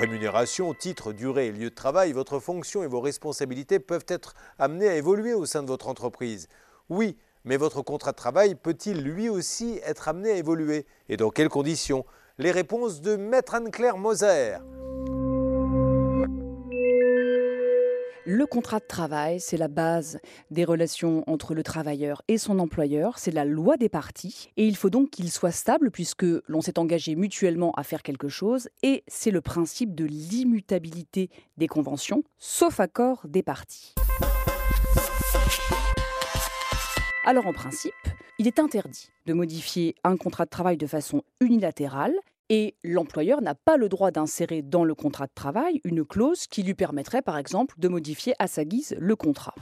Rémunération, titre, durée lieu de travail, votre fonction et vos responsabilités peuvent être amenées à évoluer au sein de votre entreprise. Oui, mais votre contrat de travail peut-il lui aussi être amené à évoluer? Et dans quelles conditions? Les réponses de Maître Anne-Claire Moser. Le contrat de travail, c'est la base des relations entre le travailleur et son employeur, c'est la loi des parties, et il faut donc qu'il soit stable puisque l'on s'est engagé mutuellement à faire quelque chose, et c'est le principe de l'immutabilité des conventions, sauf accord des parties. Alors en principe, il est interdit de modifier un contrat de travail de façon unilatérale et l'employeur n'a pas le droit d'insérer dans le contrat de travail une clause qui lui permettrait par exemple de modifier à sa guise le contrat.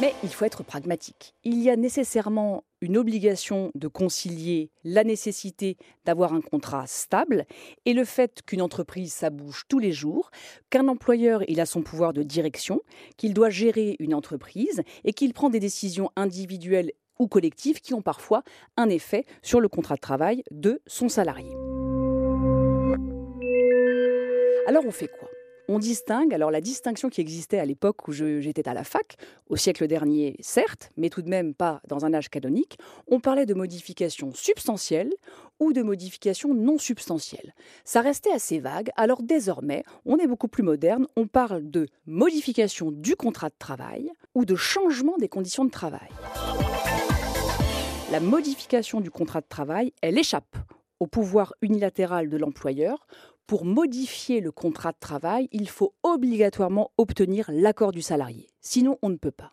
Mais il faut être pragmatique. Il y a nécessairement une obligation de concilier la nécessité d'avoir un contrat stable et le fait qu'une entreprise, ça bouge tous les jours, qu'un employeur, il a son pouvoir de direction, qu'il doit gérer une entreprise et qu'il prend des décisions individuelles ou collectives qui ont parfois un effet sur le contrat de travail de son salarié. Alors on fait quoi? On distingue, alors la distinction qui existait à l'époque où j'étais à la fac, au siècle dernier certes, mais tout de même pas dans un âge canonique, on parlait de modifications substantielles ou de modifications non substantielles. Ça restait assez vague, alors désormais, on est beaucoup plus moderne, on parle de modification du contrat de travail ou de changement des conditions de travail. La modification du contrat de travail, elle échappe au pouvoir unilatéral de l'employeur pour modifier le contrat de travail, il faut obligatoirement obtenir l'accord du salarié. Sinon, on ne peut pas.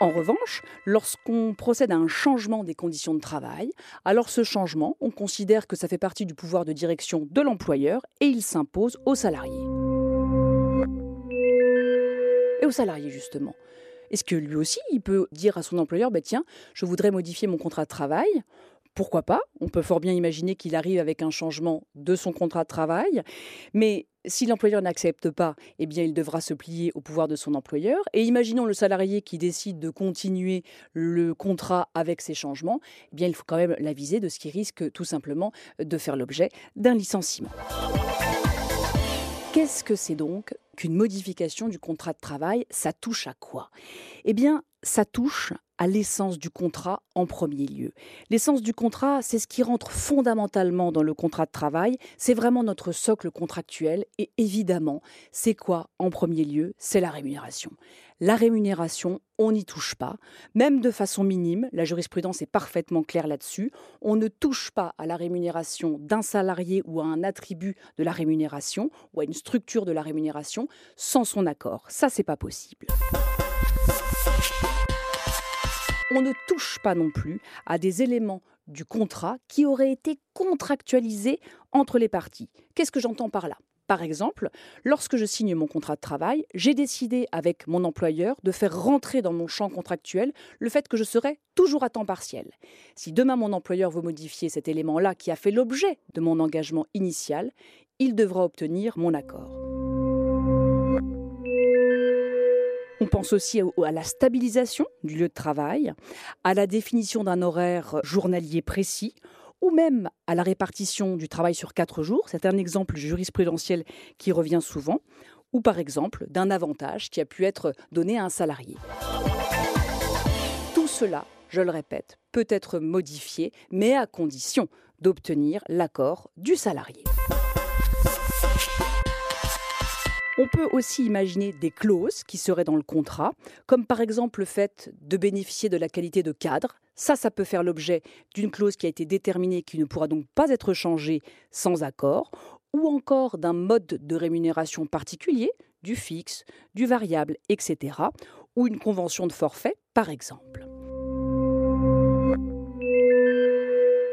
En revanche, lorsqu'on procède à un changement des conditions de travail, alors ce changement, on considère que ça fait partie du pouvoir de direction de l'employeur et il s'impose au salarié. Et au salarié, justement. Est-ce que lui aussi, il peut dire à son employeur, bah, tiens, je voudrais modifier mon contrat de travail pourquoi pas? On peut fort bien imaginer qu'il arrive avec un changement de son contrat de travail, mais si l'employeur n'accepte pas, eh bien, il devra se plier au pouvoir de son employeur. Et imaginons le salarié qui décide de continuer le contrat avec ces changements, eh bien, il faut quand même l'aviser de ce qui risque tout simplement de faire l'objet d'un licenciement. Qu'est-ce que c'est donc qu'une modification du contrat de travail Ça touche à quoi? Eh bien, ça touche à l'essence du contrat en premier lieu. L'essence du contrat, c'est ce qui rentre fondamentalement dans le contrat de travail, c'est vraiment notre socle contractuel et évidemment, c'est quoi en premier lieu? C'est la rémunération. La rémunération, on n'y touche pas, même de façon minime, la jurisprudence est parfaitement claire là-dessus, on ne touche pas à la rémunération d'un salarié ou à un attribut de la rémunération ou à une structure de la rémunération sans son accord. Ça, c'est pas possible on ne touche pas non plus à des éléments du contrat qui auraient été contractualisés entre les parties. Qu'est-ce que j'entends par là? Par exemple, lorsque je signe mon contrat de travail, j'ai décidé avec mon employeur de faire rentrer dans mon champ contractuel le fait que je serai toujours à temps partiel. Si demain mon employeur veut modifier cet élément-là qui a fait l'objet de mon engagement initial, il devra obtenir mon accord. On pense aussi à la stabilisation du lieu de travail, à la définition d'un horaire journalier précis ou même à la répartition du travail sur quatre jours. C'est un exemple jurisprudentiel qui revient souvent, ou par exemple d'un avantage qui a pu être donné à un salarié. Tout cela, je le répète, peut être modifié, mais à condition d'obtenir l'accord du salarié. On peut aussi imaginer des clauses qui seraient dans le contrat, comme par exemple le fait de bénéficier de la qualité de cadre. Ça, ça peut faire l'objet d'une clause qui a été déterminée qui ne pourra donc pas être changée sans accord, ou encore d'un mode de rémunération particulier, du fixe, du variable, etc., ou une convention de forfait, par exemple.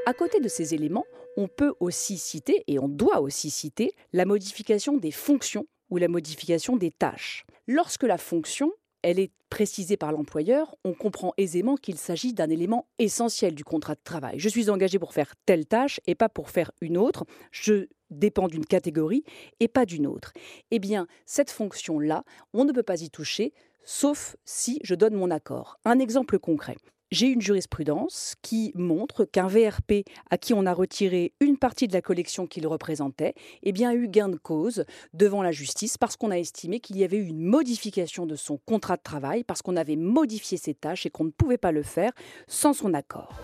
À côté de ces éléments, on peut aussi citer, et on doit aussi citer, la modification des fonctions ou la modification des tâches. Lorsque la fonction elle est précisée par l'employeur, on comprend aisément qu'il s'agit d'un élément essentiel du contrat de travail. Je suis engagé pour faire telle tâche et pas pour faire une autre. Je dépend d'une catégorie et pas d'une autre. Eh bien, cette fonction-là, on ne peut pas y toucher, sauf si je donne mon accord. Un exemple concret j'ai une jurisprudence qui montre qu'un VRP à qui on a retiré une partie de la collection qu'il représentait, eh bien, a eu gain de cause devant la justice parce qu'on a estimé qu'il y avait eu une modification de son contrat de travail, parce qu'on avait modifié ses tâches et qu'on ne pouvait pas le faire sans son accord.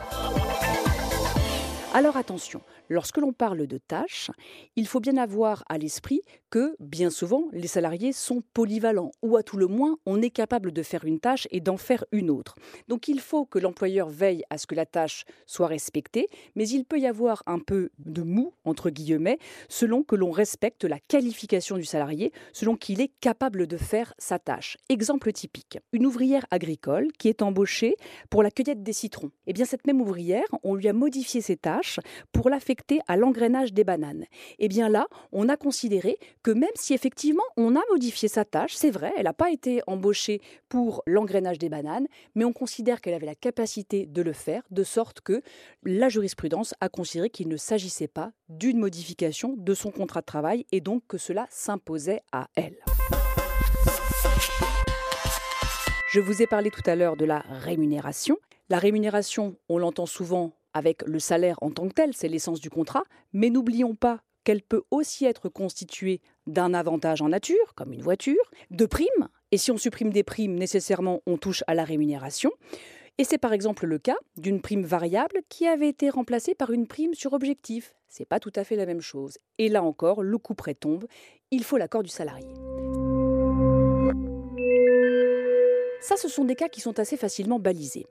Alors attention, lorsque l'on parle de tâches, il faut bien avoir à l'esprit que, bien souvent, les salariés sont polyvalents, ou à tout le moins, on est capable de faire une tâche et d'en faire une autre. Donc il faut que l'employeur veille à ce que la tâche soit respectée, mais il peut y avoir un peu de mou, entre guillemets, selon que l'on respecte la qualification du salarié, selon qu'il est capable de faire sa tâche. Exemple typique, une ouvrière agricole qui est embauchée pour la cueillette des citrons. Eh bien cette même ouvrière, on lui a modifié ses tâches pour l'affecter à l'engrenage des bananes. Et eh bien là, on a considéré que même si effectivement on a modifié sa tâche, c'est vrai, elle n'a pas été embauchée pour l'engrenage des bananes, mais on considère qu'elle avait la capacité de le faire, de sorte que la jurisprudence a considéré qu'il ne s'agissait pas d'une modification de son contrat de travail et donc que cela s'imposait à elle. Je vous ai parlé tout à l'heure de la rémunération. La rémunération, on l'entend souvent avec le salaire en tant que tel, c'est l'essence du contrat, mais n'oublions pas qu'elle peut aussi être constituée d'un avantage en nature, comme une voiture, de primes, et si on supprime des primes, nécessairement on touche à la rémunération. Et c'est par exemple le cas d'une prime variable qui avait été remplacée par une prime sur objectif. C'est pas tout à fait la même chose. Et là encore, le coup près tombe, il faut l'accord du salarié. Ça, ce sont des cas qui sont assez facilement balisés.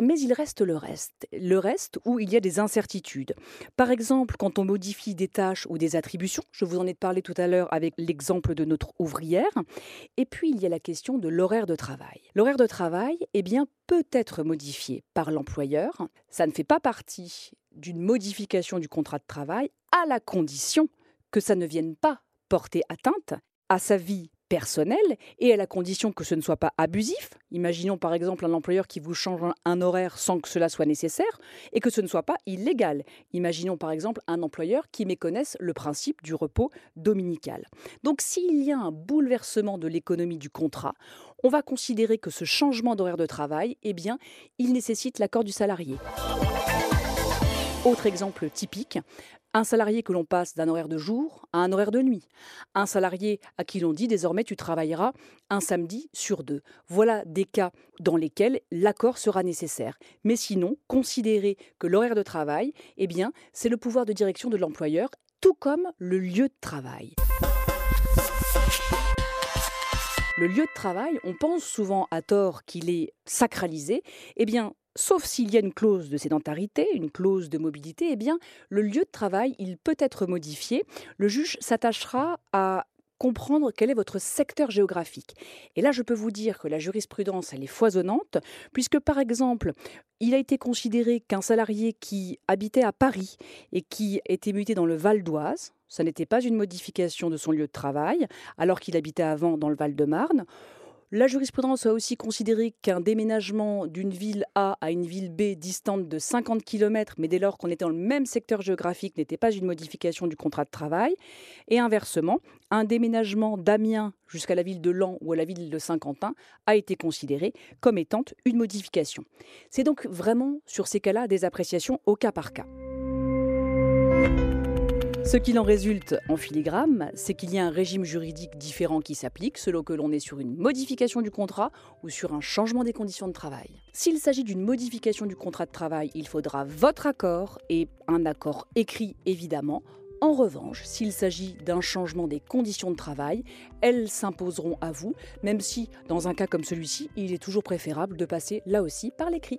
Mais il reste le reste. Le reste où il y a des incertitudes. Par exemple, quand on modifie des tâches ou des attributions, je vous en ai parlé tout à l'heure avec l'exemple de notre ouvrière. Et puis, il y a la question de l'horaire de travail. L'horaire de travail, eh bien, peut être modifié par l'employeur. Ça ne fait pas partie d'une modification du contrat de travail à la condition que ça ne vienne pas porter atteinte à sa vie personnel et à la condition que ce ne soit pas abusif. Imaginons par exemple un employeur qui vous change un horaire sans que cela soit nécessaire et que ce ne soit pas illégal. Imaginons par exemple un employeur qui méconnaisse le principe du repos dominical. Donc s'il y a un bouleversement de l'économie du contrat, on va considérer que ce changement d'horaire de travail, eh bien, il nécessite l'accord du salarié. Autre exemple typique, un salarié que l'on passe d'un horaire de jour à un horaire de nuit. Un salarié à qui l'on dit désormais tu travailleras un samedi sur deux. Voilà des cas dans lesquels l'accord sera nécessaire. Mais sinon, considérez que l'horaire de travail, eh bien, c'est le pouvoir de direction de l'employeur, tout comme le lieu de travail. Le lieu de travail, on pense souvent à tort qu'il est sacralisé. Eh sauf s'il y a une clause de sédentarité, une clause de mobilité, eh bien, le lieu de travail, il peut être modifié. Le juge s'attachera à comprendre quel est votre secteur géographique. Et là, je peux vous dire que la jurisprudence, elle est foisonnante, puisque par exemple, il a été considéré qu'un salarié qui habitait à Paris et qui était muté dans le Val d'Oise, ça n'était pas une modification de son lieu de travail, alors qu'il habitait avant dans le Val-de-Marne, la jurisprudence a aussi considéré qu'un déménagement d'une ville A à une ville B distante de 50 km, mais dès lors qu'on était dans le même secteur géographique, n'était pas une modification du contrat de travail. Et inversement, un déménagement d'Amiens jusqu'à la ville de Lens ou à la ville de Saint-Quentin a été considéré comme étant une modification. C'est donc vraiment sur ces cas-là des appréciations au cas par cas. Ce qu'il en résulte en filigrane, c'est qu'il y a un régime juridique différent qui s'applique selon que l'on est sur une modification du contrat ou sur un changement des conditions de travail. S'il s'agit d'une modification du contrat de travail, il faudra votre accord et un accord écrit évidemment. En revanche, s'il s'agit d'un changement des conditions de travail, elles s'imposeront à vous, même si, dans un cas comme celui-ci, il est toujours préférable de passer là aussi par l'écrit.